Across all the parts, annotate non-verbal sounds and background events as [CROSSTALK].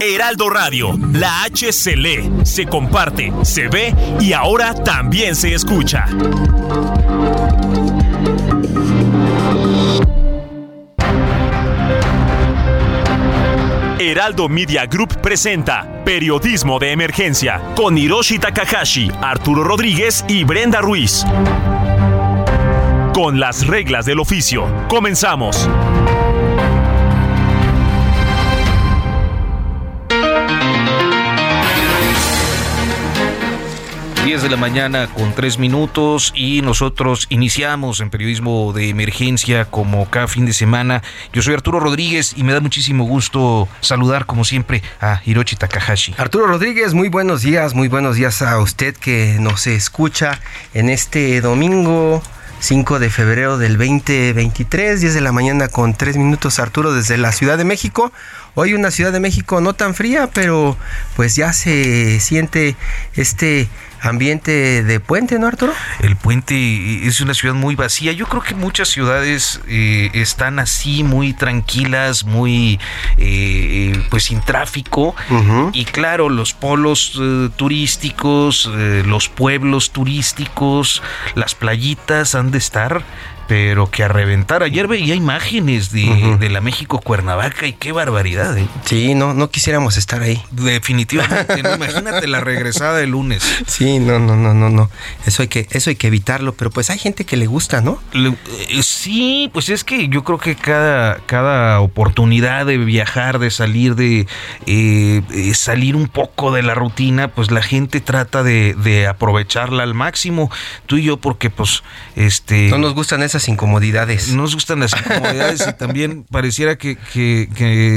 Heraldo Radio, la H se lee, se comparte, se ve y ahora también se escucha. Heraldo Media Group presenta Periodismo de Emergencia con Hiroshi Takahashi, Arturo Rodríguez y Brenda Ruiz. Con las reglas del oficio, comenzamos. 10 de la mañana con 3 minutos y nosotros iniciamos en periodismo de emergencia como cada fin de semana. Yo soy Arturo Rodríguez y me da muchísimo gusto saludar como siempre a Hiroshi Takahashi. Arturo Rodríguez, muy buenos días, muy buenos días a usted que nos escucha en este domingo 5 de febrero del 2023, 10 de la mañana con 3 minutos Arturo desde la Ciudad de México. Hoy una Ciudad de México no tan fría, pero pues ya se siente este ambiente de puente, ¿no, Arturo? El puente es una ciudad muy vacía. Yo creo que muchas ciudades eh, están así, muy tranquilas, muy, eh, pues sin tráfico. Y claro, los polos eh, turísticos, los pueblos turísticos, las playitas han de estar pero que a reventar. Ayer veía imágenes de, la México Cuernavaca y qué barbaridad. ¿eh? Sí, no, no quisiéramos estar ahí. Definitivamente, imagínate la regresada el lunes. [LAUGHS] Sí, no, no, no, no, no. Eso hay que, eso hay que evitarlo, pero pues hay gente que le gusta, ¿no? Eh, sí, pues es que yo creo que cada, cada oportunidad de viajar, de salir de eh, salir un poco de la rutina, pues la gente trata de, de aprovecharla al máximo. Tú y yo, porque pues, este. No nos gustan esas incomodidades. Nos gustan las incomodidades y también pareciera que,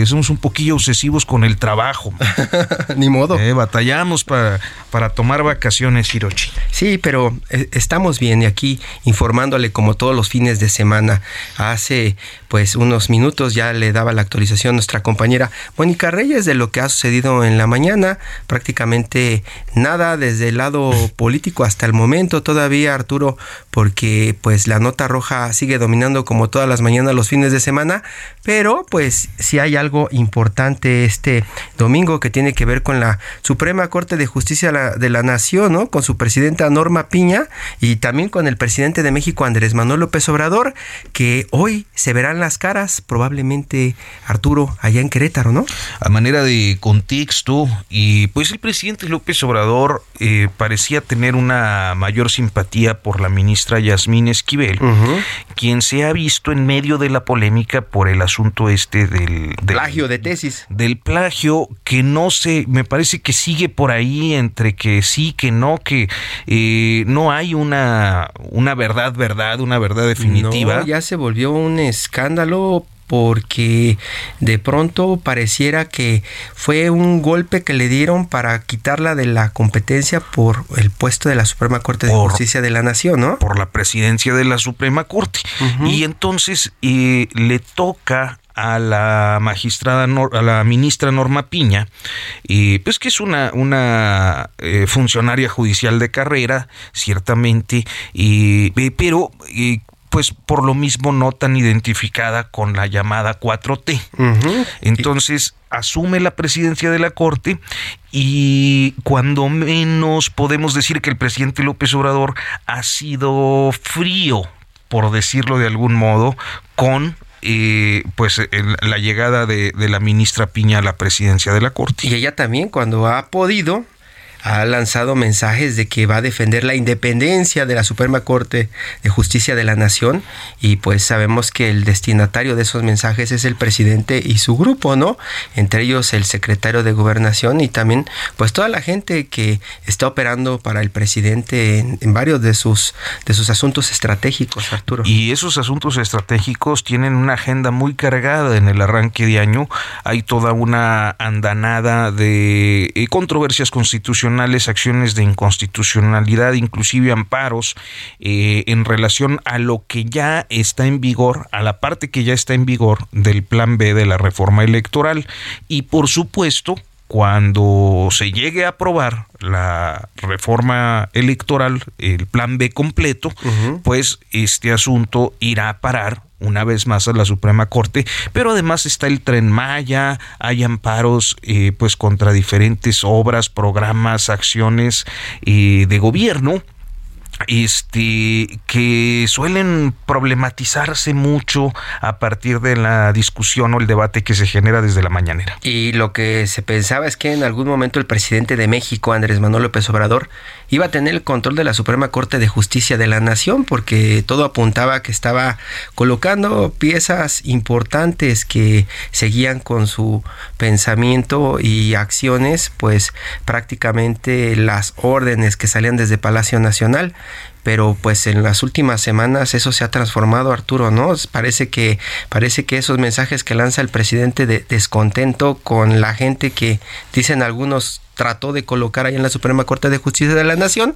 somos un poquillo obsesivos con el trabajo. [LAUGHS] Ni modo. Eh, batallamos para, para tomar vacaciones, Hirochi. Sí, pero eh, estamos bien y aquí informándole como todos los fines de semana. Hace pues unos minutos ya le daba la actualización nuestra compañera Mónica Reyes de lo que ha sucedido en la mañana. Prácticamente nada desde el lado político hasta el momento todavía, Arturo, porque pues la nota roja sigue dominando como todas las mañanas los fines de semana, pero pues si hay algo importante este domingo que tiene que ver con la Suprema Corte de Justicia de la Nación, ¿no? Con su presidenta Norma Piña y también con el presidente de México Andrés Manuel López Obrador, que hoy se verán las caras, probablemente Arturo, allá en Querétaro, ¿no? A manera de contexto, y pues el presidente López Obrador eh, parecía tener una mayor simpatía por la ministra Yasmín Esquivel, quien se ha visto en medio de la polémica por el asunto este del, plagio de tesis. Del plagio que no sé, me parece que sigue por ahí entre que sí, que no, que eh, no hay una, una verdad, verdad, una verdad definitiva. ya se volvió un escándalo porque de pronto pareciera que fue un golpe que le dieron para quitarla de la competencia por el puesto de la Suprema Corte de Justicia de la Nación, ¿no? Por la presidencia de la Suprema Corte. Y entonces eh, le toca a la magistrada, a la ministra Norma Piña, y pues que es una, una eh, funcionaria judicial de carrera, ciertamente, y, pero pues por lo mismo no tan identificada con la llamada 4T. Entonces asume la presidencia de la Corte y cuando menos podemos decir que el presidente López Obrador ha sido frío, por decirlo de algún modo, con eh, pues la llegada de, de la ministra Piña a la presidencia de la Corte. Y ella también cuando ha podido ha lanzado mensajes de que va a defender la independencia de la Suprema Corte de Justicia de la Nación y pues sabemos que el destinatario de esos mensajes es el presidente y su grupo, ¿no? Entre ellos el secretario de Gobernación y también pues toda la gente que está operando para el presidente en, varios de sus de sus asuntos estratégicos, Arturo. Y esos asuntos estratégicos tienen una agenda muy cargada en el arranque de año. Hay toda una andanada de eh, controversias constitucionales, acciones de inconstitucionalidad, inclusive amparos eh, en relación a lo que ya está en vigor, a la parte que ya está en vigor del plan B de la reforma electoral. Y por supuesto, cuando se llegue a aprobar la reforma electoral, el plan B completo, pues este asunto irá a parar una vez más a la Suprema Corte, pero además está el tren Maya, hay amparos eh, pues contra diferentes obras, programas, acciones eh, de gobierno este, que suelen problematizarse mucho a partir de la discusión o el debate que se genera desde la mañanera. Y lo que se pensaba es que en algún momento el presidente de México, Andrés Manuel López Obrador, iba a tener el control de la Suprema Corte de Justicia de la Nación, porque todo apuntaba que estaba colocando piezas importantes que seguían con su pensamiento y acciones, pues prácticamente las órdenes que salían desde Palacio Nacional pero pues en las últimas semanas eso se ha transformado Arturo no parece que parece que esos mensajes que lanza el presidente de descontento con la gente que dicen algunos trató de colocar ahí en la Suprema Corte de Justicia de la Nación,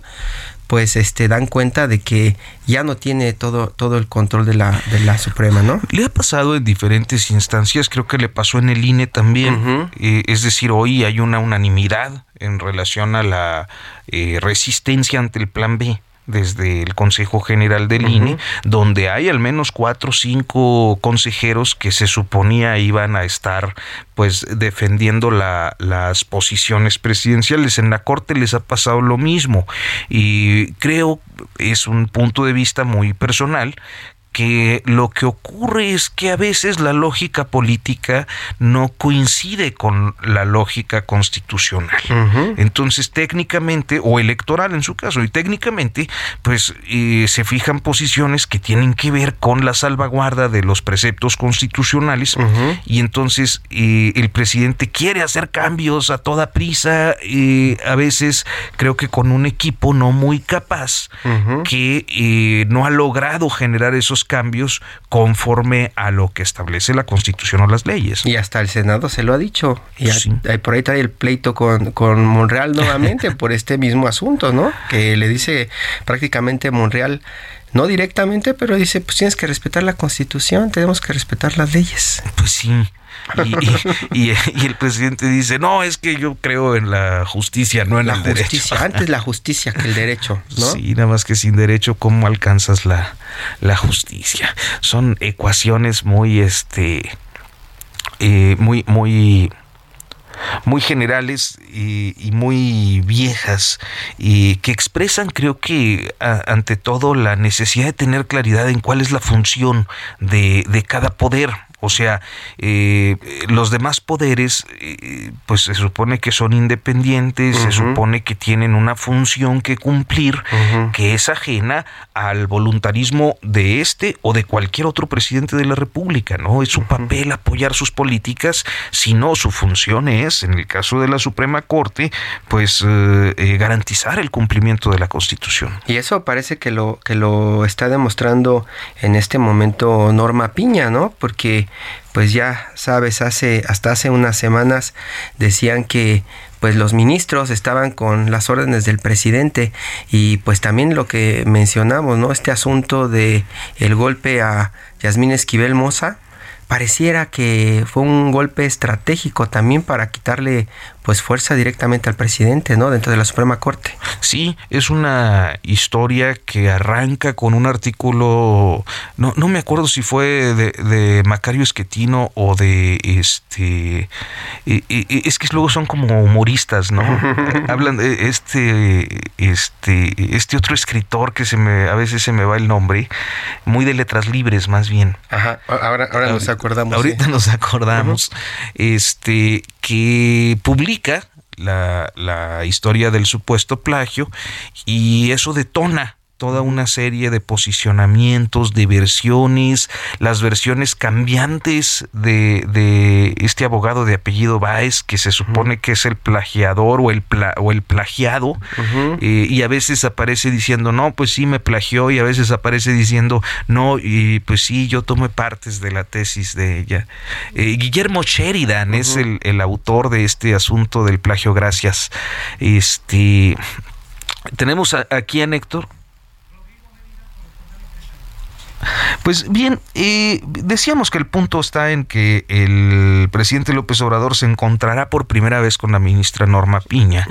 pues este dan cuenta de que ya no tiene todo todo el control de la de la Suprema, ¿no? Le ha pasado en diferentes instancias, creo que le pasó en el INE también, eh, es decir, hoy hay una unanimidad en relación a la eh, resistencia ante el Plan B desde el Consejo General del INE, donde hay al menos cuatro o cinco consejeros que se suponía iban a estar pues defendiendo la, las posiciones presidenciales. En la Corte les ha pasado lo mismo y creo es un punto de vista muy personal que lo que ocurre es que a veces la lógica política no coincide con la lógica constitucional. Entonces, técnicamente, o electoral en su caso, y técnicamente, pues eh, se fijan posiciones que tienen que ver con la salvaguarda de los preceptos constitucionales, y entonces eh, el presidente quiere hacer cambios a toda prisa, y a veces creo que con un equipo no muy capaz, que eh, no ha logrado generar esos cambios conforme a lo que establece la Constitución o las leyes. Y hasta el Senado se lo ha dicho. Y por ahí trae el pleito con, con Monreal nuevamente [LAUGHS] por este mismo asunto, ¿no? Que le dice prácticamente Monreal no directamente, pero dice, pues tienes que respetar la constitución, tenemos que respetar las leyes. Pues sí. Y, el presidente dice, no, es que yo creo en la justicia, no en la el justicia. derecho. Antes la justicia que el derecho, ¿no? Sí, nada más que sin derecho, ¿cómo alcanzas la, la justicia? Son ecuaciones muy, este, eh, muy, muy muy generales y, muy viejas y que expresan creo que ante todo la necesidad de tener claridad en cuál es la función de, de cada poder o sea, eh, los demás poderes, eh, pues se supone que son independientes, se supone que tienen una función que cumplir, que es ajena al voluntarismo de este o de cualquier otro presidente de la República, ¿no? Es su papel apoyar sus políticas, si no, su función es, en el caso de la Suprema Corte, pues eh, garantizar el cumplimiento de la Constitución. Y eso parece que lo, que lo está demostrando en este momento Norma Piña, ¿no? Porque pues ya sabes, hace hasta hace unas semanas decían que pues los ministros estaban con las órdenes del presidente y pues también lo que mencionamos, ¿no? Este asunto de el golpe a Yasmín Esquivel Moza, pareciera que fue un golpe estratégico también para quitarle pues fuerza directamente al presidente, ¿no? Dentro de la Suprema Corte. Sí, es una historia que arranca con un artículo, no, no me acuerdo si fue de, Macario Esquetino o de este, es que luego son como humoristas, ¿no? [LAUGHS] Hablan de este, este, este otro escritor que se me, a veces se me va el nombre, muy de letras libres más bien. Ajá, ahora, ahora nos acordamos. Ahorita nos acordamos, este, que publica la, la historia del supuesto plagio y eso detona toda una serie de posicionamientos, de versiones, las versiones cambiantes de, de este abogado de apellido Baez, que se supone que es el plagiador o el, o el plagiado, eh, y a veces aparece diciendo, no, pues sí me plagió, y a veces aparece diciendo, no, y pues sí, yo tomé partes de la tesis de ella. Eh, Guillermo Sheridan es el, el autor de este asunto del plagio, gracias. Este, tenemos aquí a Héctor. Pues bien, eh, decíamos que el punto está en que el presidente López Obrador se encontrará por primera vez con la ministra Norma Piña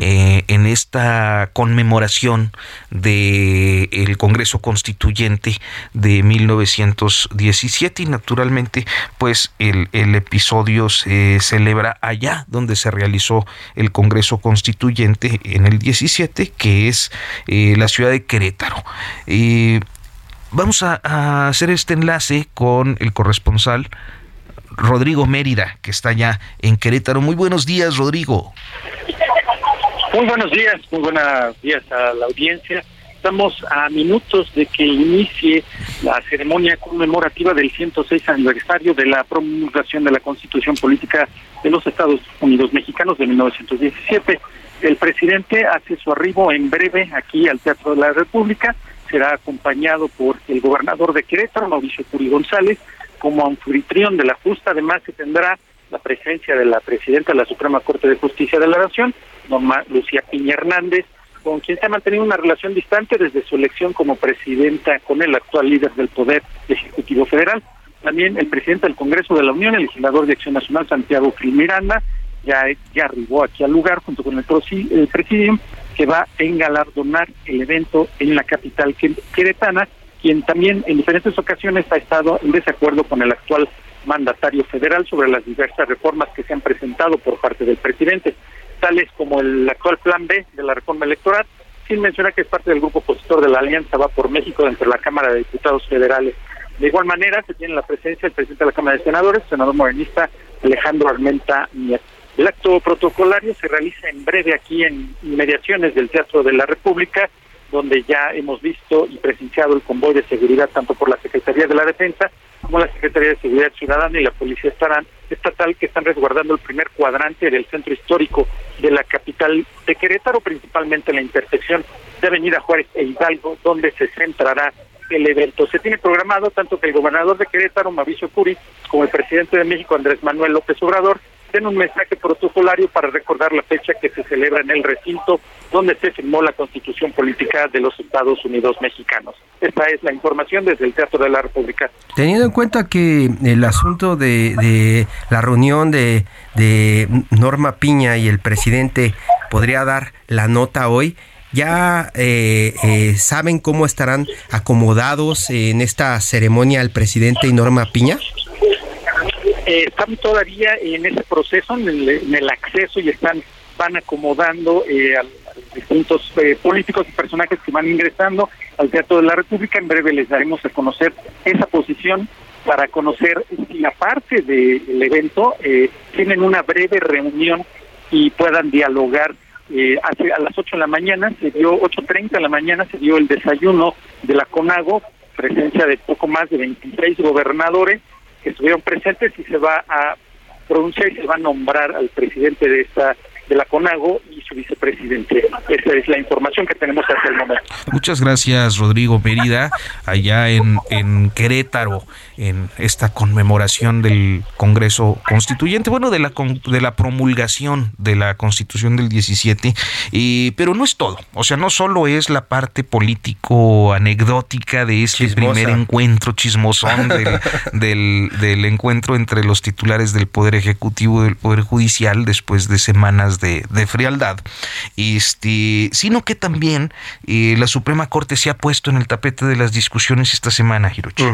eh, en esta conmemoración del el Congreso Constituyente de 1917 y naturalmente pues el, el, episodio se celebra allá donde se realizó el Congreso Constituyente en el 17 que es eh, la ciudad de Querétaro. Vamos a, hacer este enlace con el corresponsal Rodrigo Mérida, que está ya en Querétaro. Muy buenos días, Rodrigo. Muy buenos días, muy buenos días a la audiencia. Estamos a minutos de que inicie la ceremonia conmemorativa del 106 aniversario de la promulgación de la Constitución Política de los Estados Unidos Mexicanos de 1917. El presidente hace su arribo en breve aquí al Teatro de la República será acompañado por el gobernador de Querétaro, Mauricio Curi González, como anfitrión de la justa. Además, se tendrá la presencia de la presidenta de la Suprema Corte de Justicia de la Nación, Norma Lucía Piña Hernández, con quien se ha mantenido una relación distante desde su elección como presidenta con el actual líder del Poder Ejecutivo Federal. También el presidente del Congreso de la Unión, el legislador de Acción Nacional, Santiago Gil Miranda, ya, ya arribó aquí al lugar junto con el, el que va a engalardonar el evento en la capital queretana, quien también en diferentes ocasiones ha estado en desacuerdo con el actual mandatario federal sobre las diversas reformas que se han presentado por parte del presidente, tales como el actual plan B de la reforma electoral, sin mencionar que es parte del grupo opositor de la Alianza Va por México dentro de la Cámara de Diputados Federales. De igual manera, se tiene la presencia del presidente de la Cámara de Senadores, senador morenista Alejandro Armenta Nieto. El acto protocolario se realiza en breve aquí en inmediaciones del Teatro de la República, donde ya hemos visto y presenciado el convoy de seguridad tanto por la Secretaría de la Defensa como la Secretaría de Seguridad Ciudadana y la Policía Estatal que están resguardando el primer cuadrante del centro histórico de la capital de Querétaro, principalmente en la intersección de Avenida Juárez e Hidalgo, donde se centrará el evento. Se tiene programado tanto que el gobernador de Querétaro, Mauricio Curi, como el presidente de México, Andrés Manuel López Obrador, den un mensaje protocolario para recordar la fecha que se celebra en el recinto donde se firmó la Constitución Política de los Estados Unidos Mexicanos. Esta es la información desde el Teatro de la República. Teniendo en cuenta que el asunto de, la reunión de, Norma Piña y el presidente podría dar la nota hoy, ¿Ya eh, eh, saben cómo estarán acomodados en esta ceremonia el presidente y Norma Piña? Eh, están todavía en ese proceso, en el, acceso y están van acomodando eh, a, distintos eh, políticos y personajes que van ingresando al Teatro de la República. En breve les daremos a conocer esa posición para conocer si aparte del evento eh, tienen una breve reunión y puedan dialogar. hace, a las 8 de la mañana, se dio 8.30 de la mañana, se dio el desayuno de la CONAGO, presencia de poco más de 26 gobernadores, estuvieron presentes y se va a pronunciar y se va a nombrar al presidente de esta de la CONAGO y su vicepresidente. Esa es la información que tenemos hasta el momento. Muchas gracias, Rodrigo Merida, allá en, en Querétaro, en esta conmemoración del Congreso Constituyente, bueno, de la, de la promulgación de la Constitución del 17, y, pero no es todo, o sea, no solo es la parte político anecdótica de este primer encuentro chismosón del, [LAUGHS] del, del encuentro entre los titulares del Poder Ejecutivo y del Poder Judicial después de semanas de, frialdad, este, sino que también eh, la Suprema Corte se ha puesto en el tapete de las discusiones esta semana, Hirochi.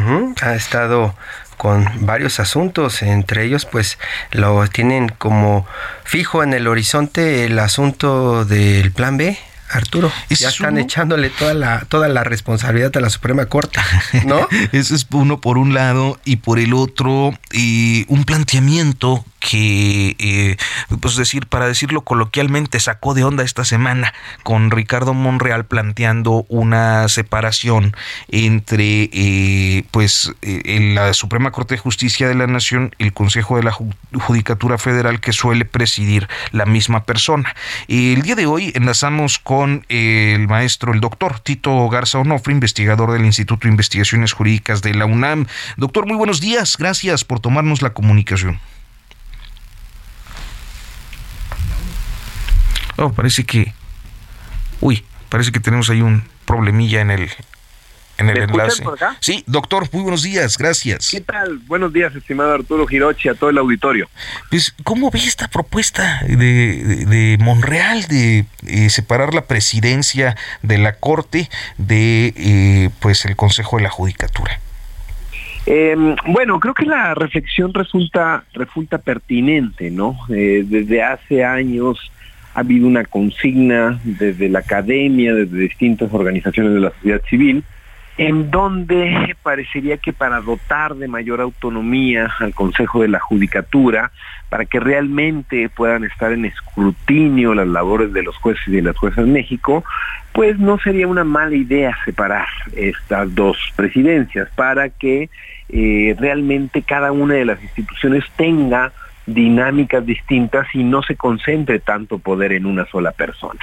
Ha estado con varios asuntos, entre ellos pues lo tienen como fijo en el horizonte el asunto del plan B, Arturo, ya están echándole toda la, toda la responsabilidad a la Suprema Corte, ¿no? [LAUGHS] Eso es uno por un lado y por el otro y un planteamiento que, eh, pues decir, para decirlo coloquialmente, sacó de onda esta semana con Ricardo Monreal planteando una separación entre, eh, pues, eh, la Suprema Corte de Justicia de la Nación y el Consejo de la Judicatura Federal que suele presidir la misma persona. El día de hoy enlazamos con el maestro, el doctor Tito Garza Onofre, investigador del Instituto de Investigaciones Jurídicas de la UNAM. Doctor, muy buenos días. Gracias por tomarnos la comunicación. Oh, parece que. Uy, parece que tenemos ahí un problemilla en el, en el enlace. Sí, doctor, muy buenos días, gracias. ¿Qué tal? Buenos días, estimado Arturo Girochi, a todo el auditorio. Pues, ¿cómo ve esta propuesta de, de, Monreal de eh, separar la presidencia de la Corte de eh, pues el Consejo de la Judicatura? Em, bueno, creo que la reflexión resulta, resulta pertinente, ¿no? Eh, desde hace años ha habido una consigna desde la academia, desde distintas organizaciones de la sociedad civil, en donde parecería que para dotar de mayor autonomía al Consejo de la Judicatura, para que realmente puedan estar en escrutinio las labores de los jueces y de las juezas en México, pues no sería una mala idea separar estas dos presidencias para que eh, realmente cada una de las instituciones tenga dinámicas distintas y no se concentre tanto poder en una sola persona.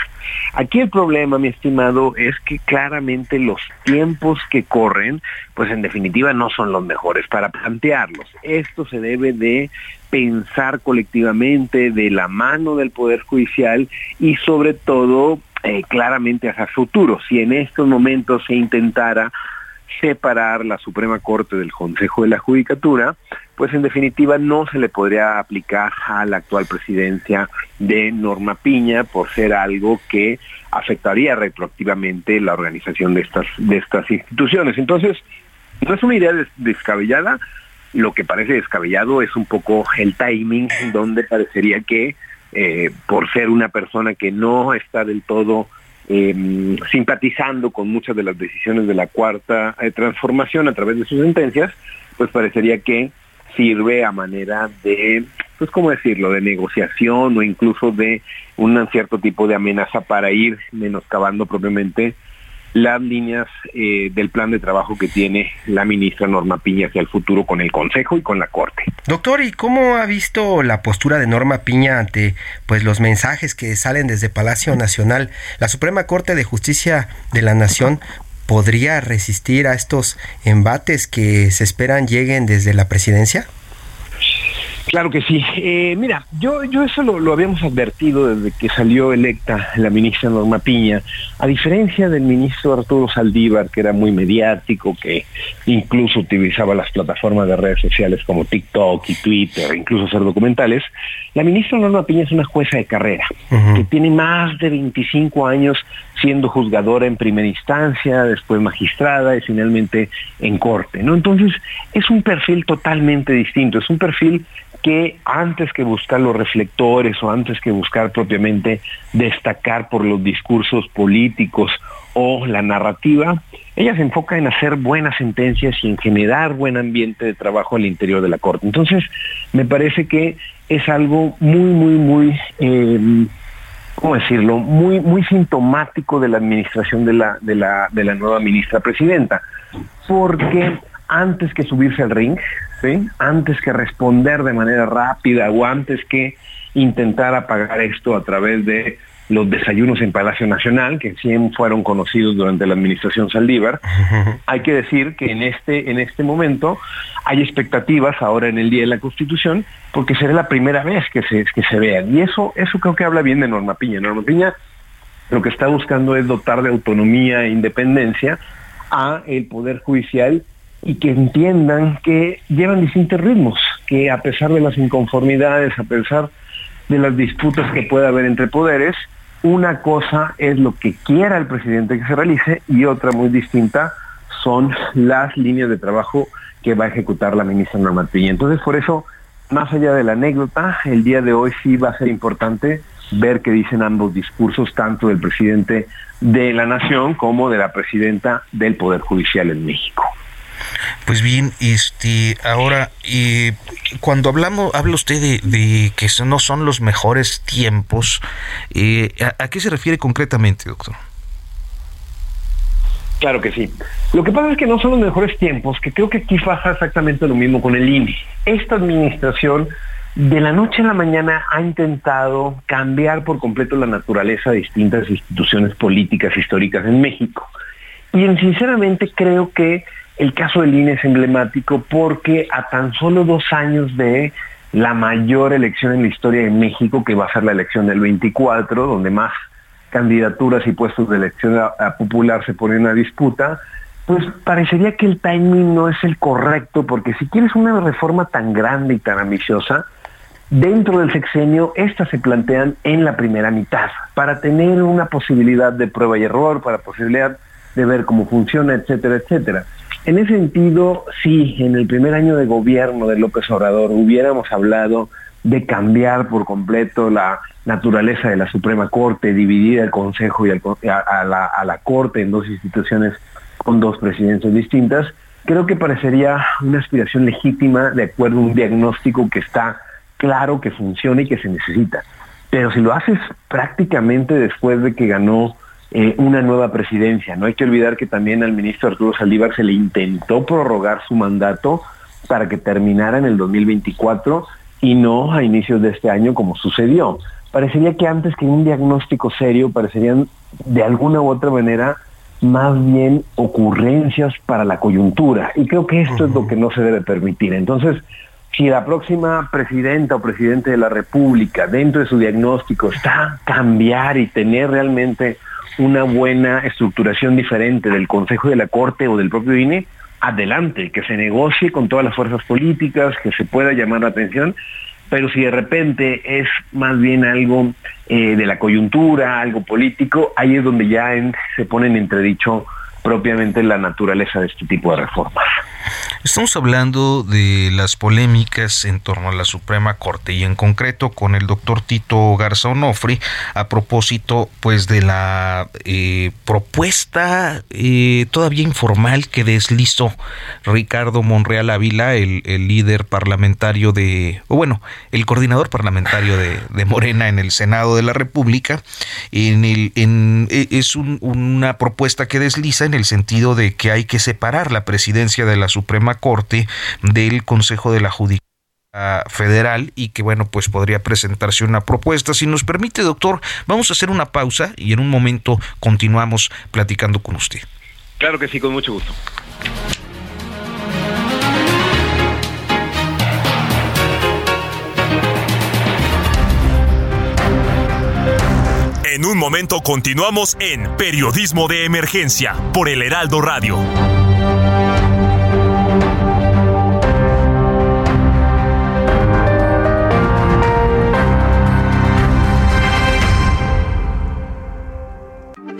Aquí el problema, mi estimado, es que claramente los tiempos que corren, pues en definitiva no son los mejores para plantearlos. Esto se debe de pensar colectivamente de la mano del Poder Judicial y sobre todo eh, claramente hacia futuro. Si en estos momentos se intentara separar la Suprema Corte del Consejo de la Judicatura, pues en definitiva no se le podría aplicar a la actual presidencia de Norma Piña por ser algo que afectaría retroactivamente la organización de estas, de estas instituciones. Entonces, no es una idea descabellada, lo que parece descabellado es un poco el timing donde parecería que eh, por ser una persona que no está del todo eh, simpatizando con muchas de las decisiones de la cuarta eh, transformación a través de sus sentencias, pues parecería que sirve a manera de, pues cómo decirlo, de negociación o incluso de un cierto tipo de amenaza para ir menoscabando propiamente las líneas eh, del plan de trabajo que tiene la ministra Norma Piña hacia el futuro con el Consejo y con la Corte. Doctor, ¿y cómo ha visto la postura de Norma Piña ante pues los mensajes que salen desde Palacio Nacional? La Suprema Corte de Justicia de la Nación podría resistir a estos embates que se esperan lleguen desde la presidencia? Claro que sí. Eh, mira, yo, yo eso lo, habíamos advertido desde que salió electa la ministra Norma Piña. A diferencia del ministro Arturo Saldívar, que era muy mediático, que incluso utilizaba las plataformas de redes sociales como TikTok y Twitter, incluso hacer documentales, la ministra Norma Piña es una jueza de carrera, que tiene más de 25 años siendo juzgadora en primera instancia, después magistrada y finalmente en corte. ¿no? Entonces, es un perfil totalmente distinto, es un perfil que antes que buscar los reflectores o antes que buscar propiamente destacar por los discursos políticos o la narrativa, ella se enfoca en hacer buenas sentencias y en generar buen ambiente de trabajo al interior de la Corte. Entonces, me parece que es algo muy, muy, muy, eh, ¿cómo decirlo?, muy, muy sintomático de la administración de la, de la, de la nueva ministra presidenta, porque antes que subirse al ring, antes que responder de manera rápida o antes que intentar apagar esto a través de los desayunos en Palacio Nacional, que siempre fueron conocidos durante la administración Saldívar. Hay que decir que en este, en este momento hay expectativas ahora en el Día de la Constitución, porque será la primera vez que se, que se vean. Y eso, eso creo que habla bien de Norma Piña. Norma Piña lo que está buscando es dotar de autonomía e independencia a el Poder Judicial y que entiendan que llevan distintos ritmos, que a pesar de las inconformidades, a pesar de las disputas que pueda haber entre poderes, una cosa es lo que quiera el presidente que se realice y otra muy distinta son las líneas de trabajo que va a ejecutar la ministra Norma. Entonces, por eso, más allá de la anécdota, el día de hoy sí va a ser importante ver qué dicen ambos discursos, tanto del presidente de la Nación como de la presidenta del Poder Judicial en México. Pues bien, este, ahora, eh, cuando hablamos, habla usted de, que no son los mejores tiempos, eh, ¿a, qué se refiere concretamente, doctor? Claro que sí. Lo que pasa es que no son los mejores tiempos, que creo que aquí pasa exactamente lo mismo con el INE. Esta administración de la noche a la mañana ha intentado cambiar por completo la naturaleza de distintas instituciones políticas históricas en México. Y sinceramente creo que el caso del INE es emblemático porque a tan solo dos años de la mayor elección en la historia de México, que va a ser la elección del 24, donde más candidaturas y puestos de elección popular se ponen a disputa, pues parecería que el timing no es el correcto, porque si quieres una reforma tan grande y tan ambiciosa, dentro del sexenio, estas se plantean en la primera mitad, para tener una posibilidad de prueba y error, para posibilidad de ver cómo funciona, etcétera, etcétera. En ese sentido, sí, en el primer año de gobierno de López Obrador hubiéramos hablado de cambiar por completo la naturaleza de la Suprema Corte, dividir el Consejo y a, la, a la Corte en dos instituciones con dos presidencias distintas, creo que parecería una aspiración legítima de acuerdo a un diagnóstico que está claro que funciona y que se necesita. Pero si lo haces prácticamente después de que ganó eh, una nueva presidencia. No hay que olvidar que también al ministro Arturo Saldívar se le intentó prorrogar su mandato para que terminara en el 2024 y no a inicios de este año como sucedió. Parecería que antes que un diagnóstico serio, parecerían de alguna u otra manera más bien ocurrencias para la coyuntura. Y creo que esto es lo que no se debe permitir. Entonces, si la próxima presidenta o presidente de la República, dentro de su diagnóstico, está cambiar y tener realmente una buena estructuración diferente del Consejo de la Corte o del propio INE, adelante, que se negocie con todas las fuerzas políticas, que se pueda llamar la atención, pero si de repente es más bien algo eh, de la coyuntura, algo político, ahí es donde ya se pone en entredicho propiamente la naturaleza de este tipo de reformas. Estamos hablando de las polémicas en torno a la Suprema Corte y en concreto con el doctor Tito Garza Onofri a propósito pues de la eh, propuesta eh, todavía informal que deslizó Ricardo Monreal Ávila, el, líder parlamentario de, o bueno, el coordinador parlamentario de, Morena en el Senado de la República. En el, en, e, es una propuesta que desliza en el sentido de que hay que separar la presidencia de la Suprema Corte del Consejo de la Judicatura federal y que bueno pues podría presentarse una propuesta. Si nos permite doctor vamos a hacer una pausa y en un momento continuamos platicando con usted. Claro que sí con mucho gusto. En un momento continuamos en Periodismo de Emergencia por el Heraldo Radio.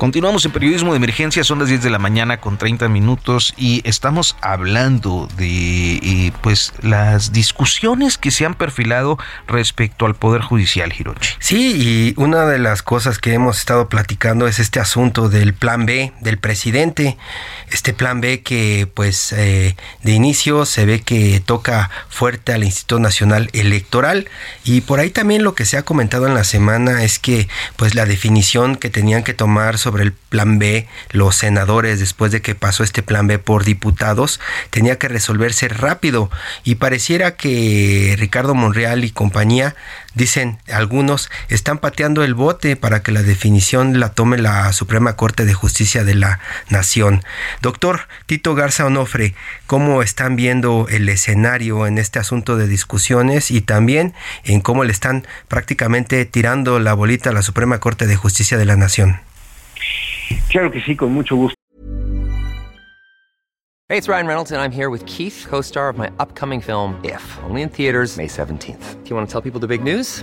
Continuamos en periodismo de emergencia, son las 10 de la mañana con 30 minutos y estamos hablando de eh, pues las discusiones que se han perfilado respecto al Poder Judicial, Hirochi. Sí, y una de las cosas que hemos estado platicando es este asunto del plan B del presidente, este plan B que pues eh, de inicio se ve que toca fuerte al Instituto Nacional Electoral y por ahí también lo que se ha comentado en la semana es que pues la definición que tenían que tomar sobre sobre el plan B, los senadores, después de que pasó este plan B por diputados, tenía que resolverse rápido y pareciera que Ricardo Monreal y compañía Dicen algunos, están pateando el bote para que la definición la tome la Suprema Corte de Justicia de la Nación. Doctor Tito Garza Onofre, ¿cómo están viendo el escenario en este asunto de discusiones y también en cómo le están prácticamente tirando la bolita a la Suprema Corte de Justicia de la Nación? Claro que sí, con mucho gusto. Hey, it's Ryan Reynolds, and I'm here with Keith, co star of my upcoming film, If, only in theaters, May 17th. Do you want to tell people the big news?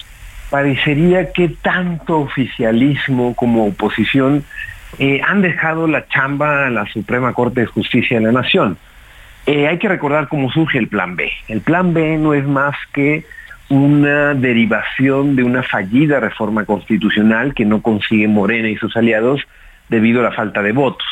parecería que tanto oficialismo como oposición eh, han dejado la chamba a la Suprema Corte de Justicia de la Nación. Eh, hay que recordar cómo surge el Plan B. El Plan B no es más que una derivación de una fallida reforma constitucional que no consigue Morena y sus aliados debido a la falta de votos.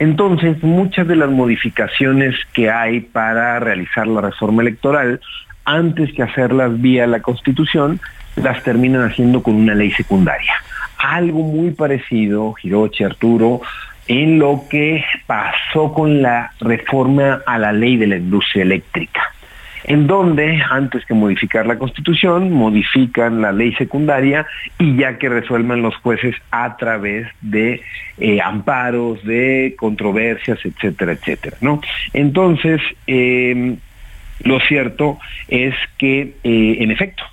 Entonces, muchas de las modificaciones que hay para realizar la reforma electoral, antes que hacerlas vía la Constitución, las terminan haciendo con una ley secundaria. Algo muy parecido, Hirochi Arturo, en lo que pasó con la reforma a la ley de la industria eléctrica, en donde antes que modificar la constitución, modifican la ley secundaria y ya que resuelvan los jueces a través de eh, amparos, de controversias, etcétera, etcétera. ¿no? Entonces, eh, lo cierto es que, eh, en efecto,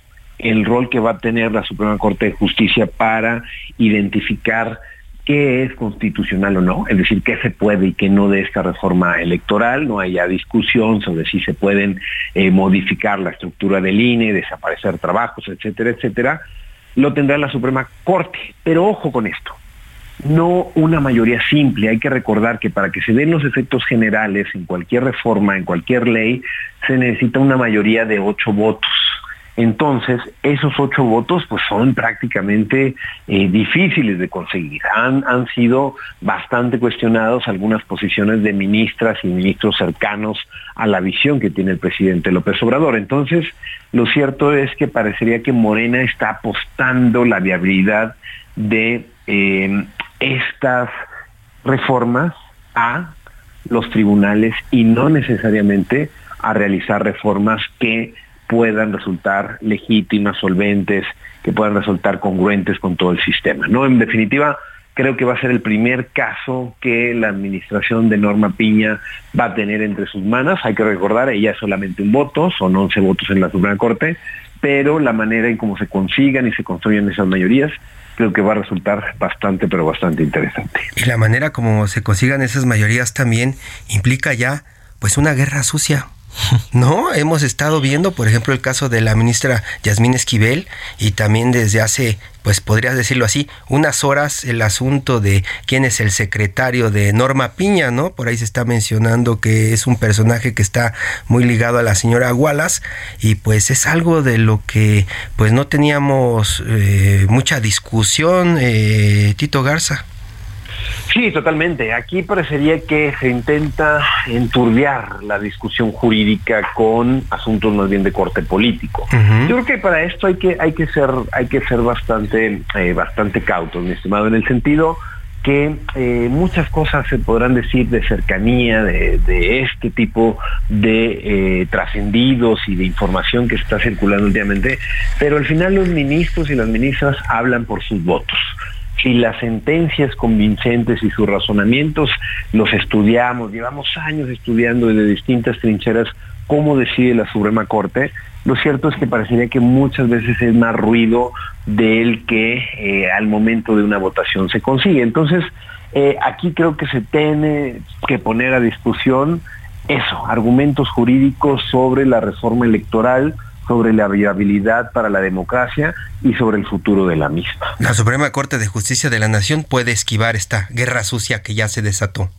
el rol que va a tener la Suprema Corte de Justicia para identificar qué es constitucional o no, es decir, qué se puede y qué no de esta reforma electoral, no haya discusión sobre si se pueden eh, modificar la estructura del INE, desaparecer trabajos, etcétera, etcétera, lo tendrá la Suprema Corte. Pero ojo con esto, no una mayoría simple, hay que recordar que para que se den los efectos generales en cualquier reforma, en cualquier ley, se necesita una mayoría de ocho votos. Entonces, esos ocho votos pues son prácticamente eh, difíciles de conseguir. Han, han sido bastante cuestionados algunas posiciones de ministras y ministros cercanos a la visión que tiene el presidente López Obrador. Entonces, lo cierto es que parecería que Morena está apostando la viabilidad de eh, estas reformas a los tribunales y no necesariamente a realizar reformas que puedan resultar legítimas, solventes, que puedan resultar congruentes con todo el sistema. ¿no? En definitiva, creo que va a ser el primer caso que la administración de Norma Piña va a tener entre sus manos. Hay que recordar, ella es solamente un voto, son 11 votos en la Suprema Corte, pero la manera en cómo se consigan y se construyen esas mayorías creo que va a resultar bastante, pero bastante interesante. Y la manera como se consigan esas mayorías también implica ya pues una guerra sucia. [LAUGHS] No, hemos estado viendo, por ejemplo, el caso de la ministra Yasmín Esquivel y también desde hace, pues podrías decirlo así, unas horas el asunto de quién es el secretario de Norma Piña, ¿no? Por ahí se está mencionando que es un personaje que está muy ligado a la señora Wallace y pues es algo de lo que pues no teníamos eh, mucha discusión, eh, Tito Garza. Sí, totalmente. Aquí parecería que se intenta enturbiar la discusión jurídica con asuntos más bien de corte político. Yo creo que para esto hay que hay que ser hay que ser bastante eh, bastante cautos, mi estimado, en el sentido que eh, muchas cosas se podrán decir de cercanía, de, este tipo de eh, trascendidos y de información que está circulando últimamente, pero al final los ministros y las ministras hablan por sus votos si las sentencias convincentes y sus razonamientos los estudiamos, llevamos años estudiando desde distintas trincheras cómo decide la Suprema Corte, lo cierto es que parecería que muchas veces es más ruido del que eh, al momento de una votación se consigue. Entonces, eh, aquí creo que se tiene que poner a discusión eso, argumentos jurídicos sobre la reforma electoral, sobre la viabilidad para la democracia y sobre el futuro de la misma. La Suprema Corte de Justicia de la Nación puede esquivar esta guerra sucia que ya se desató.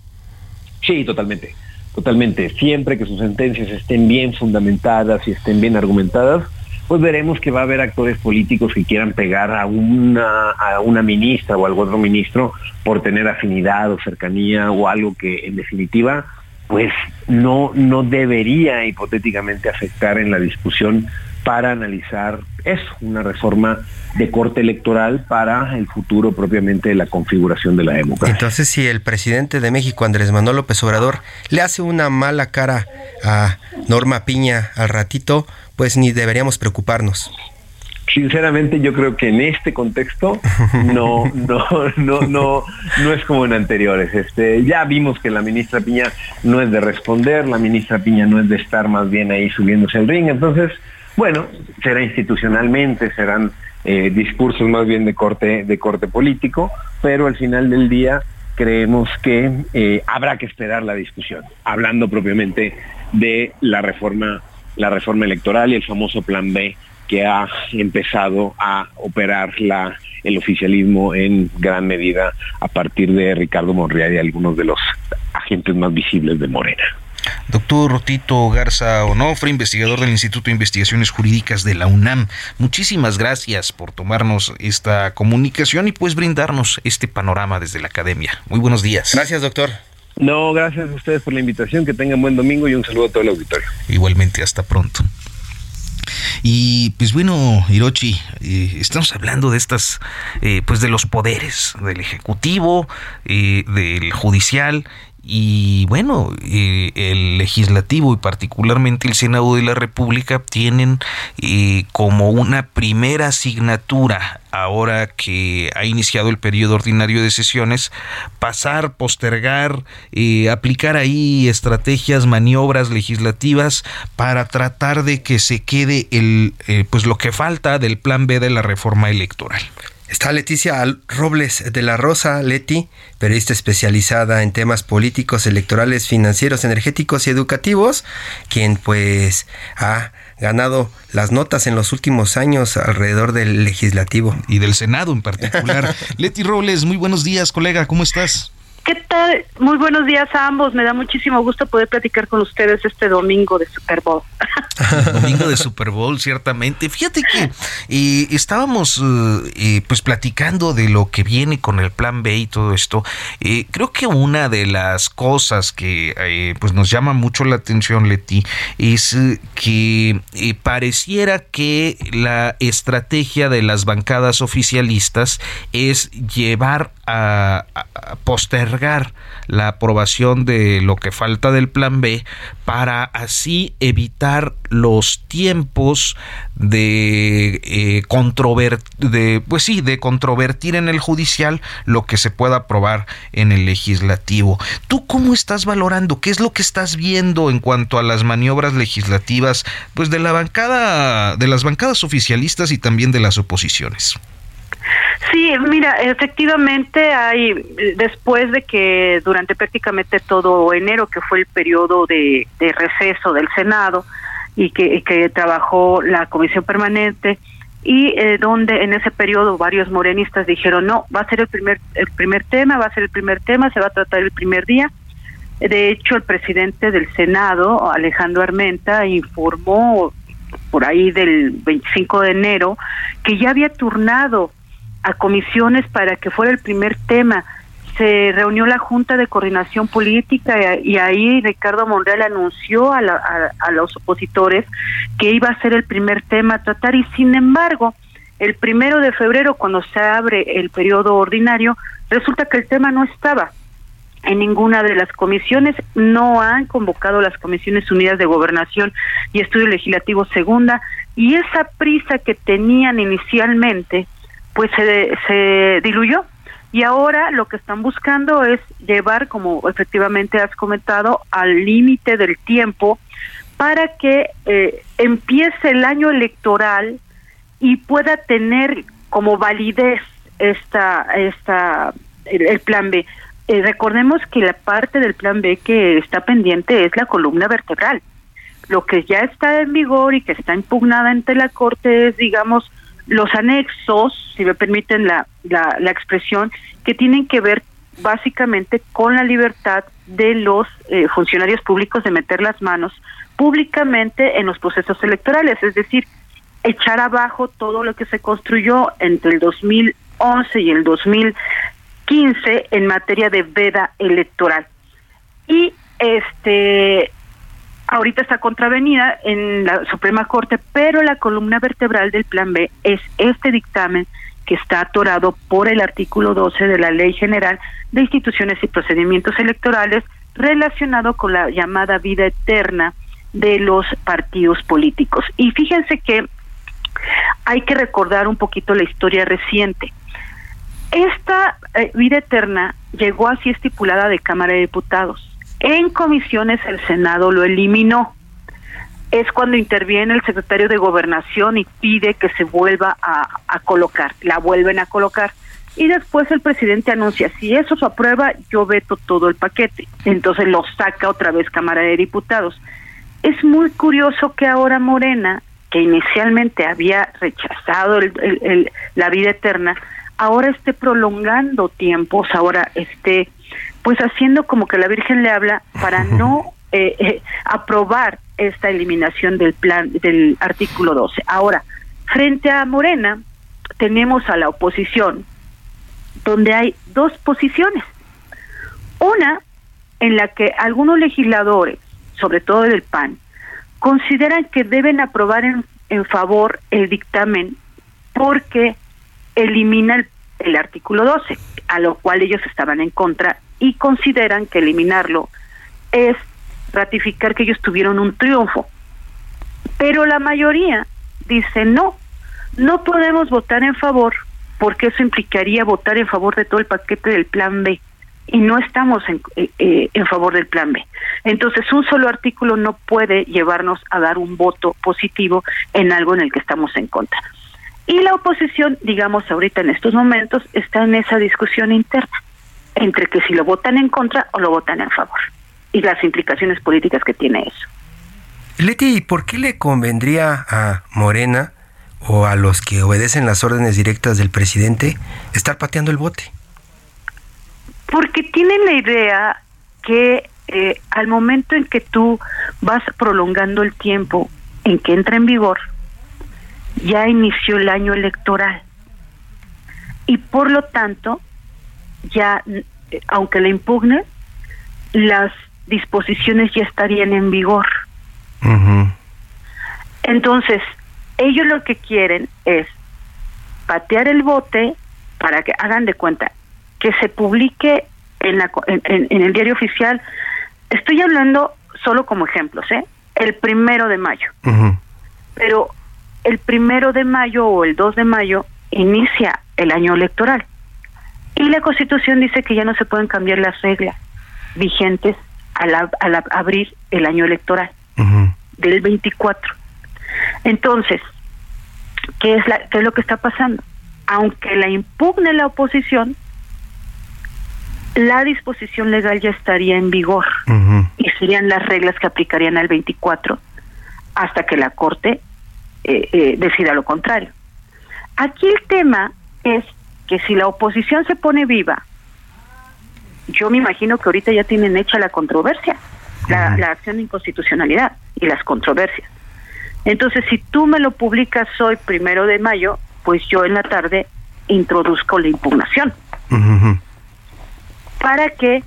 Sí, totalmente, totalmente. Siempre que sus sentencias estén bien fundamentadas y estén bien argumentadas, pues veremos que va a haber actores políticos que quieran pegar a una, a una ministra o a algún otro ministro por tener afinidad o cercanía o algo que en definitiva pues no, no debería hipotéticamente afectar en la discusión para analizar eso, una reforma de corte electoral para el futuro propiamente de la configuración de la democracia. Entonces, si el presidente de México, Andrés Manuel López Obrador, le hace una mala cara a Norma Piña al ratito, pues ni deberíamos preocuparnos. Sinceramente, yo creo que en este contexto no, [LAUGHS] no, no, no, no es como en anteriores. Este, ya vimos que la ministra Piña no es de responder, la ministra Piña no es de estar más bien ahí subiéndose el ring. Entonces, bueno, será institucionalmente, serán eh, discursos más bien de corte, de corte político, pero al final del día creemos que eh, habrá que esperar la discusión, hablando propiamente de la reforma, la reforma electoral y el famoso plan B que ha empezado a operar la, el oficialismo en gran medida a partir de Ricardo Monreal y algunos de los agentes más visibles de Morena. Doctor Rotito Garza Onofre, investigador del Instituto de Investigaciones Jurídicas de la UNAM, muchísimas gracias por tomarnos esta comunicación y pues brindarnos este panorama desde la academia. Muy buenos días. Gracias, doctor. No, gracias a ustedes por la invitación, que tengan buen domingo y un saludo a todo el auditorio. Igualmente, hasta pronto. Y pues bueno, Hirochi, eh, estamos hablando de estas, eh, pues de los poderes del Ejecutivo, eh, del Judicial y bueno, eh, el legislativo y particularmente el Senado de la República tienen eh, como una primera asignatura, ahora que ha iniciado el periodo ordinario de sesiones, pasar, postergar, eh, aplicar ahí estrategias, maniobras legislativas para tratar de que se quede el, pues lo que falta del plan B de la reforma electoral. Está Leticia Robles de la Rosa, Leti, periodista especializada en temas políticos, electorales, financieros, energéticos y educativos, quien pues ha ganado las notas en los últimos años alrededor del legislativo. Y del Senado en particular. [LAUGHS] Leti Robles, muy buenos días, colega, ¿cómo estás? ¿Qué tal? Muy buenos días a ambos. Me da muchísimo gusto poder platicar con ustedes este domingo de Super Bowl. [LAUGHS] domingo de Super Bowl, ciertamente. Fíjate que eh, estábamos eh, eh, pues platicando de lo que viene con el plan B y todo esto. creo que una de las cosas que pues nos llama mucho la atención, Leti, es que pareciera que la estrategia de las bancadas oficialistas es llevar a, postergar la aprobación de lo que falta del plan B para así evitar los tiempos de eh, de pues sí de controvertir en el judicial lo que se pueda aprobar en el legislativo. Tú cómo estás valorando qué es lo que estás viendo en cuanto a las maniobras legislativas pues de la bancada de las bancadas oficialistas y también de las oposiciones Sí, mira, efectivamente hay, después de que durante prácticamente todo enero, que fue el periodo de, receso del Senado y que, trabajó la comisión permanente, y eh, donde en ese periodo varios morenistas dijeron, no, va a ser el primer, el primer tema, va a ser el primer tema, se va a tratar el primer día. De hecho, el presidente del Senado, Alejandro Armenta, informó por ahí del 25 de enero que ya había turnado a comisiones para que fuera el primer tema. Se reunió la Junta de Coordinación Política y, ahí Ricardo Monreal anunció a, a, los opositores que iba a ser el primer tema a tratar y sin embargo el primero de febrero cuando se abre el periodo ordinario resulta que el tema no estaba en ninguna de las comisiones, no han convocado las comisiones unidas de gobernación y estudio legislativo segunda, y esa prisa que tenían inicialmente pues se, se diluyó y ahora lo que están buscando es llevar, como efectivamente has comentado, al límite del tiempo para que eh, empiece el año electoral y pueda tener como validez esta, esta, el, plan B. Eh, recordemos que la parte del plan B que está pendiente es la columna vertebral. Lo que ya está en vigor y que está impugnada ante la Corte es, digamos, los anexos, si me permiten la, la, expresión, que tienen que ver básicamente con la libertad de los eh, funcionarios públicos de meter las manos públicamente en los procesos electorales, es decir, echar abajo todo lo que se construyó entre el 2011 y el 2015 en materia de veda electoral. Y este ahorita está contravenida en la Suprema Corte, pero la columna vertebral del Plan B es este dictamen que está atorado por el artículo 12 de la Ley General de Instituciones y Procedimientos Electorales relacionado con la llamada vida eterna de los partidos políticos. Y fíjense que hay que recordar un poquito la historia reciente. Esta eh, vida eterna llegó así estipulada de Cámara de Diputados. En comisiones el Senado lo eliminó. Es cuando interviene el secretario de Gobernación y pide que se vuelva a, colocar. La vuelven a colocar y después el presidente anuncia, si eso se aprueba, yo veto todo el paquete. Entonces lo saca otra vez Cámara de Diputados. Es muy curioso que ahora Morena, que inicialmente había rechazado el, la vida eterna, ahora esté prolongando tiempos, ahora esté pues haciendo como que la Virgen le habla para [LAUGHS] no eh, eh, aprobar esta eliminación del plan del artículo 12. Ahora, frente a Morena, tenemos a la oposición donde hay dos posiciones. Una en la que algunos legisladores, sobre todo del PAN, consideran que deben aprobar en, en favor el dictamen porque elimina el, el artículo 12, a lo cual ellos estaban en contra y consideran que eliminarlo es ratificar que ellos tuvieron un triunfo. Pero la mayoría dice no, no podemos votar en favor porque eso implicaría votar en favor de todo el paquete del plan B y no estamos en, eh, eh, en favor del plan B. Entonces, un solo artículo no puede llevarnos a dar un voto positivo en algo en el que estamos en contra. Y la oposición, digamos, ahorita en estos momentos, está en esa discusión interna entre que si lo votan en contra o lo votan en favor y las implicaciones políticas que tiene eso. Leti, ¿por qué le convendría a Morena o a los que obedecen las órdenes directas del presidente estar pateando el bote? Porque tienen la idea que eh, al momento en que tú vas prolongando el tiempo en que entra en vigor, ya inició el año electoral. Y por lo tanto, ya, aunque le impugne, las disposiciones ya estarían en vigor. Entonces, ellos lo que quieren es patear el bote para que hagan de cuenta que se publique en, la, en, el diario oficial. Estoy hablando solo como ejemplos, ¿eh? El primero de mayo. Pero el primero de mayo o el 2 de mayo inicia el año electoral. Y la Constitución dice que ya no se pueden cambiar las reglas vigentes al, al abrir el año electoral del 24. Entonces, ¿qué es, la, ¿qué es lo que está pasando? Aunque la impugne la oposición, la disposición legal ya estaría en vigor y serían las reglas que aplicarían al 24 hasta que la Corte eh, eh, decida lo contrario. Aquí el tema es que si la oposición se pone viva, yo me imagino que ahorita ya tienen hecha la controversia, la, la acción de inconstitucionalidad y las controversias. Entonces, si tú me lo publicas hoy, primero de mayo, pues yo en la tarde introduzco la impugnación. Para que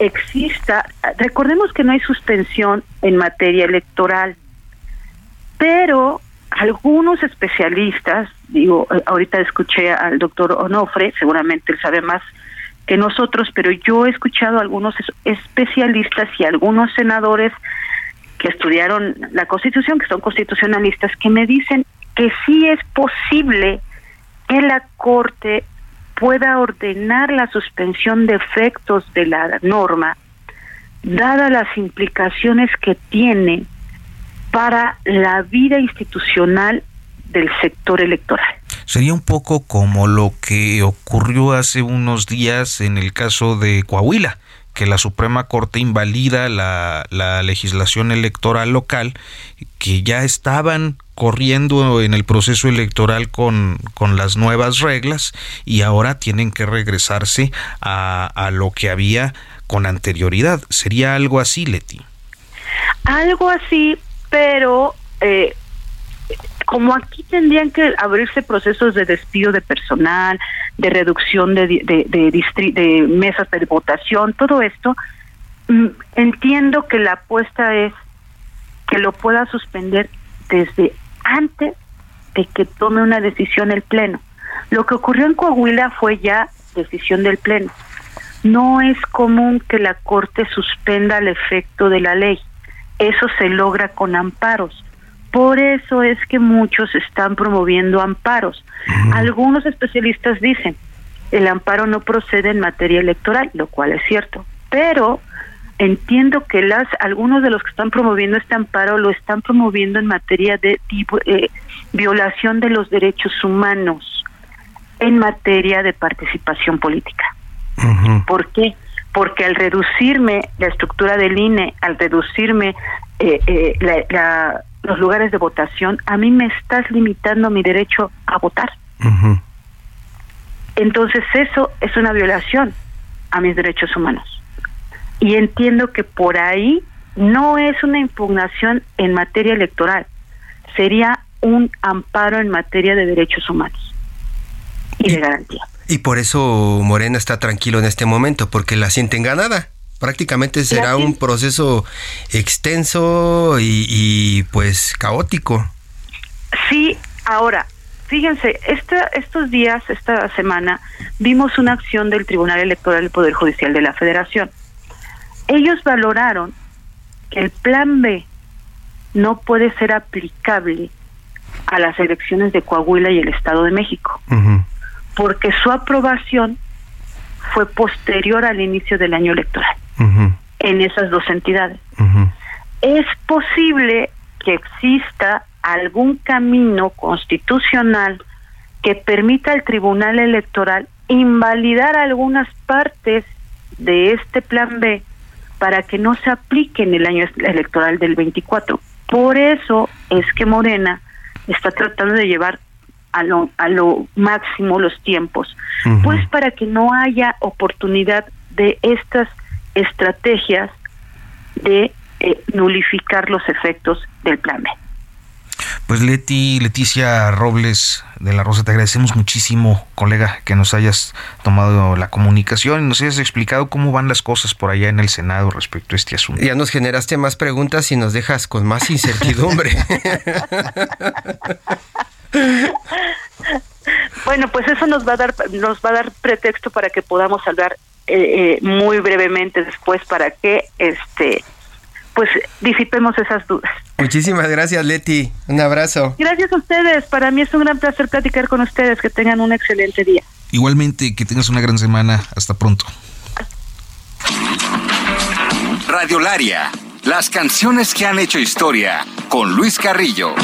exista, recordemos que no hay suspensión en materia electoral, pero algunos especialistas, digo, ahorita escuché al doctor Onofre, seguramente él sabe más que nosotros, pero yo he escuchado a algunos especialistas y algunos senadores que estudiaron la Constitución, que son constitucionalistas, que me dicen que sí es posible que la Corte pueda ordenar la suspensión de efectos de la norma, dadas las implicaciones que tiene para la vida institucional del sector electoral. Sería un poco como lo que ocurrió hace unos días en el caso de Coahuila que la Suprema Corte invalida la, legislación electoral local, que ya estaban corriendo en el proceso electoral con, con las nuevas reglas y ahora tienen que regresarse a, a lo que había con anterioridad. ¿Sería algo así, Leti? Algo así, pero eh, como aquí tendrían que abrirse procesos de despido de personal, de reducción de, de, mesas de votación, todo esto, mm, entiendo que la apuesta es que lo pueda suspender desde antes de que tome una decisión el Pleno. Lo que ocurrió en Coahuila fue ya decisión del Pleno. No es común que la Corte suspenda el efecto de la ley. Eso se logra con amparos. Por eso es que muchos están promoviendo amparos. Algunos especialistas dicen, el amparo no procede en materia electoral, lo cual es cierto, pero entiendo que las algunos de los que están promoviendo este amparo lo están promoviendo en materia de eh, violación de los derechos humanos en materia de participación política. ¿Por qué? Porque al reducirme la estructura del INE, al reducirme eh, eh, los lugares de votación, a mí me estás limitando mi derecho a votar. Entonces eso es una violación a mis derechos humanos. Y entiendo que por ahí no es una impugnación en materia electoral, sería un amparo en materia de derechos humanos y de garantía. Y por eso Morena está tranquilo en este momento, porque la sienten ganada. Prácticamente será un proceso extenso y, y pues caótico. Sí, ahora, Fíjense, estos días, esta semana, vimos una acción del Tribunal Electoral del Poder Judicial de la Federación. Ellos valoraron que el Plan B no puede ser aplicable a las elecciones de Coahuila y el Estado de México, porque su aprobación fue posterior al inicio del año electoral en esas dos entidades. Es posible que exista algún camino constitucional que permita al Tribunal Electoral invalidar algunas partes de este plan B para que no se aplique en el año electoral del 24. Por eso es que Morena está tratando de llevar a lo, a lo máximo los tiempos, pues para que no haya oportunidad de estas estrategias de eh, nulificar los efectos del plan B. Pues Leti, Leticia Robles de la Rosa, te agradecemos muchísimo, colega, que nos hayas tomado la comunicación y nos hayas explicado cómo van las cosas por allá en el Senado respecto a este asunto. Ya nos generaste más preguntas y nos dejas con más incertidumbre. [LAUGHS] [LAUGHS] bueno, pues eso nos va a dar nos va a dar pretexto para que podamos hablar eh, eh, muy brevemente después para que este pues disipemos esas dudas. Muchísimas gracias, Leti. Un abrazo. Gracias a ustedes. Para mí es un gran placer platicar con ustedes. Que tengan un excelente día. Igualmente, que tengas una gran semana. Hasta pronto. Radiolaria. Las canciones que han hecho historia. Con Luis Carrillo.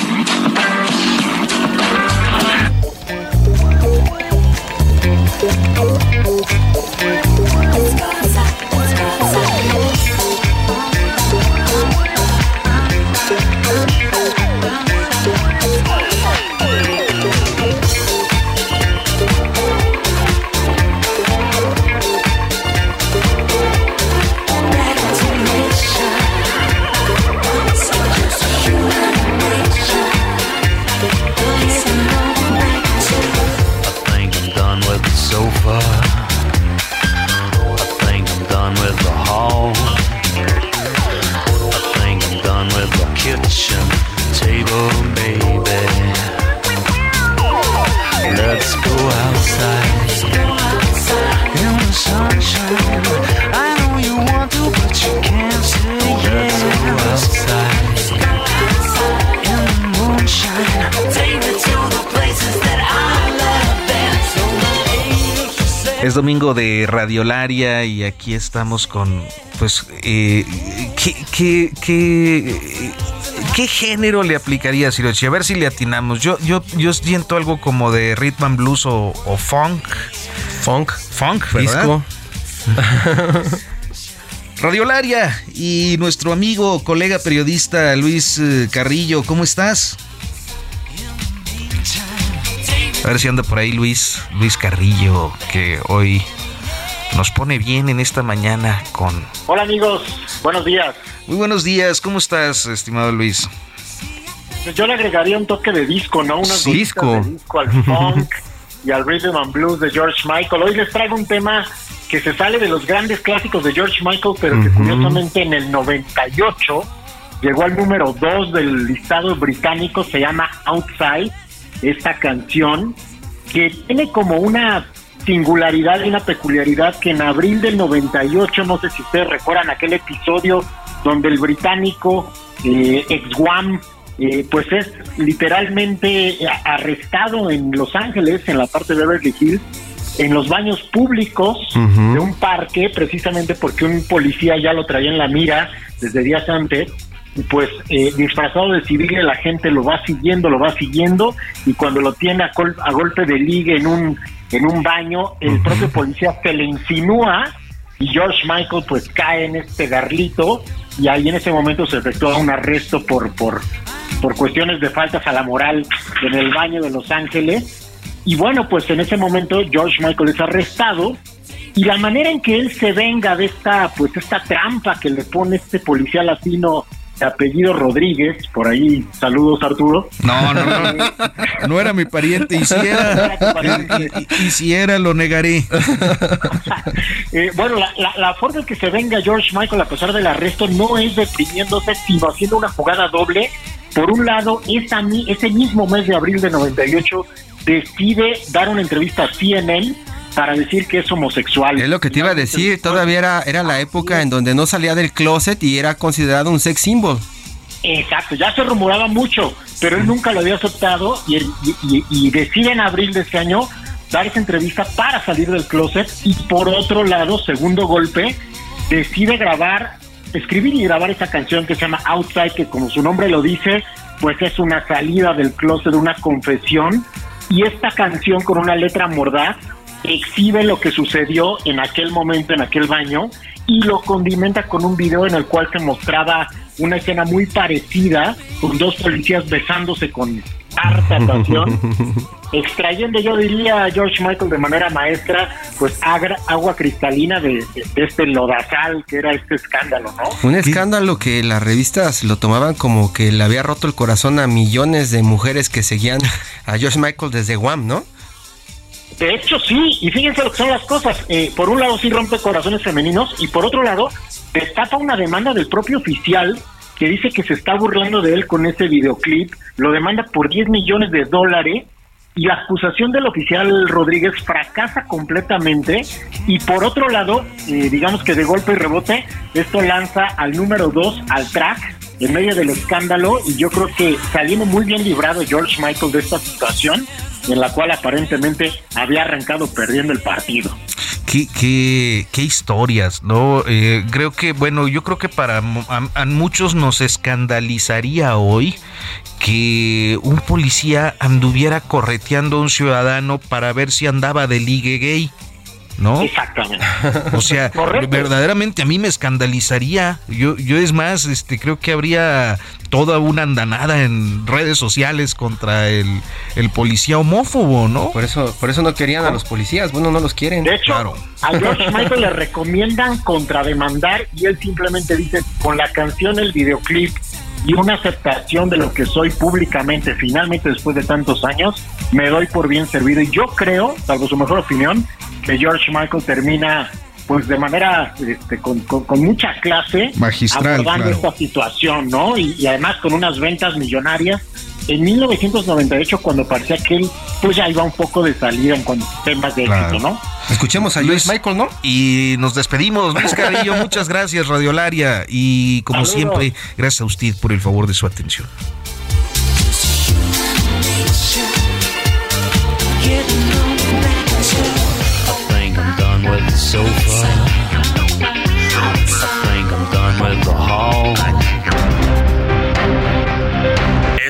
Domingo de Radiolaria y aquí estamos con, pues, eh, ¿qué, qué, género le aplicaría a Sirochi? A ver si le atinamos. Yo, yo, yo siento algo como de rhythm and blues o, funk. Funk. Funk, ¿verdad? Disco. [LAUGHS] Radiolaria y nuestro amigo, colega periodista Luis eh, Carrillo, ¿cómo estás? A ver si anda por ahí Luis, Luis Carrillo, que hoy nos pone bien en esta mañana con... Hola amigos, buenos días. Muy buenos días, ¿cómo estás, estimado Luis? Pues yo le agregaría un toque de disco, ¿no? Una disco. De disco al funk y al rhythm and blues de George Michael. Hoy les traigo un tema que se sale de los grandes clásicos de George Michael, pero que curiosamente en el 98 llegó al número 2 del listado británico, se llama Outside, esta canción, que tiene como una singularidad y una peculiaridad que en abril del 98, no sé si ustedes recuerdan aquel episodio donde el británico eh, ex-Guam eh, pues es literalmente arrestado en Los Ángeles, en la parte de Beverly Hills, en los baños públicos de un parque, precisamente porque un policía ya lo traía en la mira desde días antes, pues eh, disfrazado de civil la gente lo va siguiendo, lo va siguiendo y cuando lo tiene a, a golpe de ligue en un en un baño, el propio policía se le insinúa y George Michael pues cae en este garlito y ahí en ese momento se efectúa un arresto por por por cuestiones de faltas a la moral en el baño de Los Ángeles. Y bueno, pues en ese momento George Michael es arrestado y la manera en que él se venga de esta pues esta trampa que le pone este policía latino apellido Rodríguez, por ahí saludos Arturo. No, no, no, no era mi pariente, y si era, y, si era lo negaré. [LAUGHS] Eh, bueno, la, la, forma en que se venga George Michael a pesar del arresto no es deprimiéndose, sino haciendo una jugada doble por un lado, esa, ese mismo mes de abril de 98 decide dar una entrevista a CNN para decir que es homosexual. Es lo que te iba a decir, todavía era, era la época en donde no salía del closet y era considerado un sex symbol. Exacto, ya se rumoraba mucho, pero él nunca lo había aceptado y, y, decide en abril de este año dar esa entrevista para salir del closet y por otro lado, segundo golpe, decide grabar escribir y grabar esta canción que se llama Outside, que como su nombre lo dice, pues es una salida del closet, una confesión. Y esta canción con una letra mordaz exhibe lo que sucedió en aquel momento, en aquel baño, y lo condimenta con un video en el cual se mostraba una escena muy parecida, con dos policías besándose con harta pasión, [LAUGHS] extrayendo, yo diría, George Michael de manera maestra, pues agua cristalina de, este lodazal que era este escándalo, ¿no? Un escándalo que las revistas lo tomaban como que le había roto el corazón a millones de mujeres que seguían a George Michael desde Guam, ¿no? De hecho, sí, y fíjense lo que son las cosas. Eh, por un lado, sí rompe corazones femeninos, y por otro lado, destapa una demanda del propio oficial que dice que se está burlando de él con ese videoclip, lo demanda por 10 millones de dólares y la acusación del oficial Rodríguez fracasa completamente y por otro lado, eh, digamos que de golpe y rebote, esto lanza al número 2 al track en medio del escándalo y yo creo que saliendo muy bien librado George Michael de esta situación en la cual aparentemente había arrancado perdiendo el partido. Qué, qué, qué historias, ¿no? Eh, creo que, bueno, yo creo que para a, muchos nos escandalizaría hoy que un policía anduviera correteando a un ciudadano para ver si andaba de ligue gay. ¿No? Exactamente. O sea, verdaderamente a mí me escandalizaría. Yo, yo es más, este, creo que habría toda una andanada en redes sociales contra el, policía homófobo, ¿no? Por eso, por eso no querían a los policías, bueno, no los quieren. De hecho, a George Michael le recomiendan contrademandar y él simplemente dice, con la canción, el videoclip y una aceptación de lo que soy públicamente, finalmente después de tantos años, me doy por bien servido. Y yo creo, salvo su mejor opinión, que George Michael termina pues de manera este, con, mucha clase magistral abordando esta situación, ¿no? Y, además con unas ventas millonarias. En 1998 cuando parecía que él pues ya iba un poco de salida en cuanto a temas de éxito, ¿no? Escuchemos a Luis Michael, ¿no? Y nos despedimos. Luis Carrillo, [LAUGHS] muchas gracias, Radiolaria. Y como siempre, gracias a usted por el favor de su atención.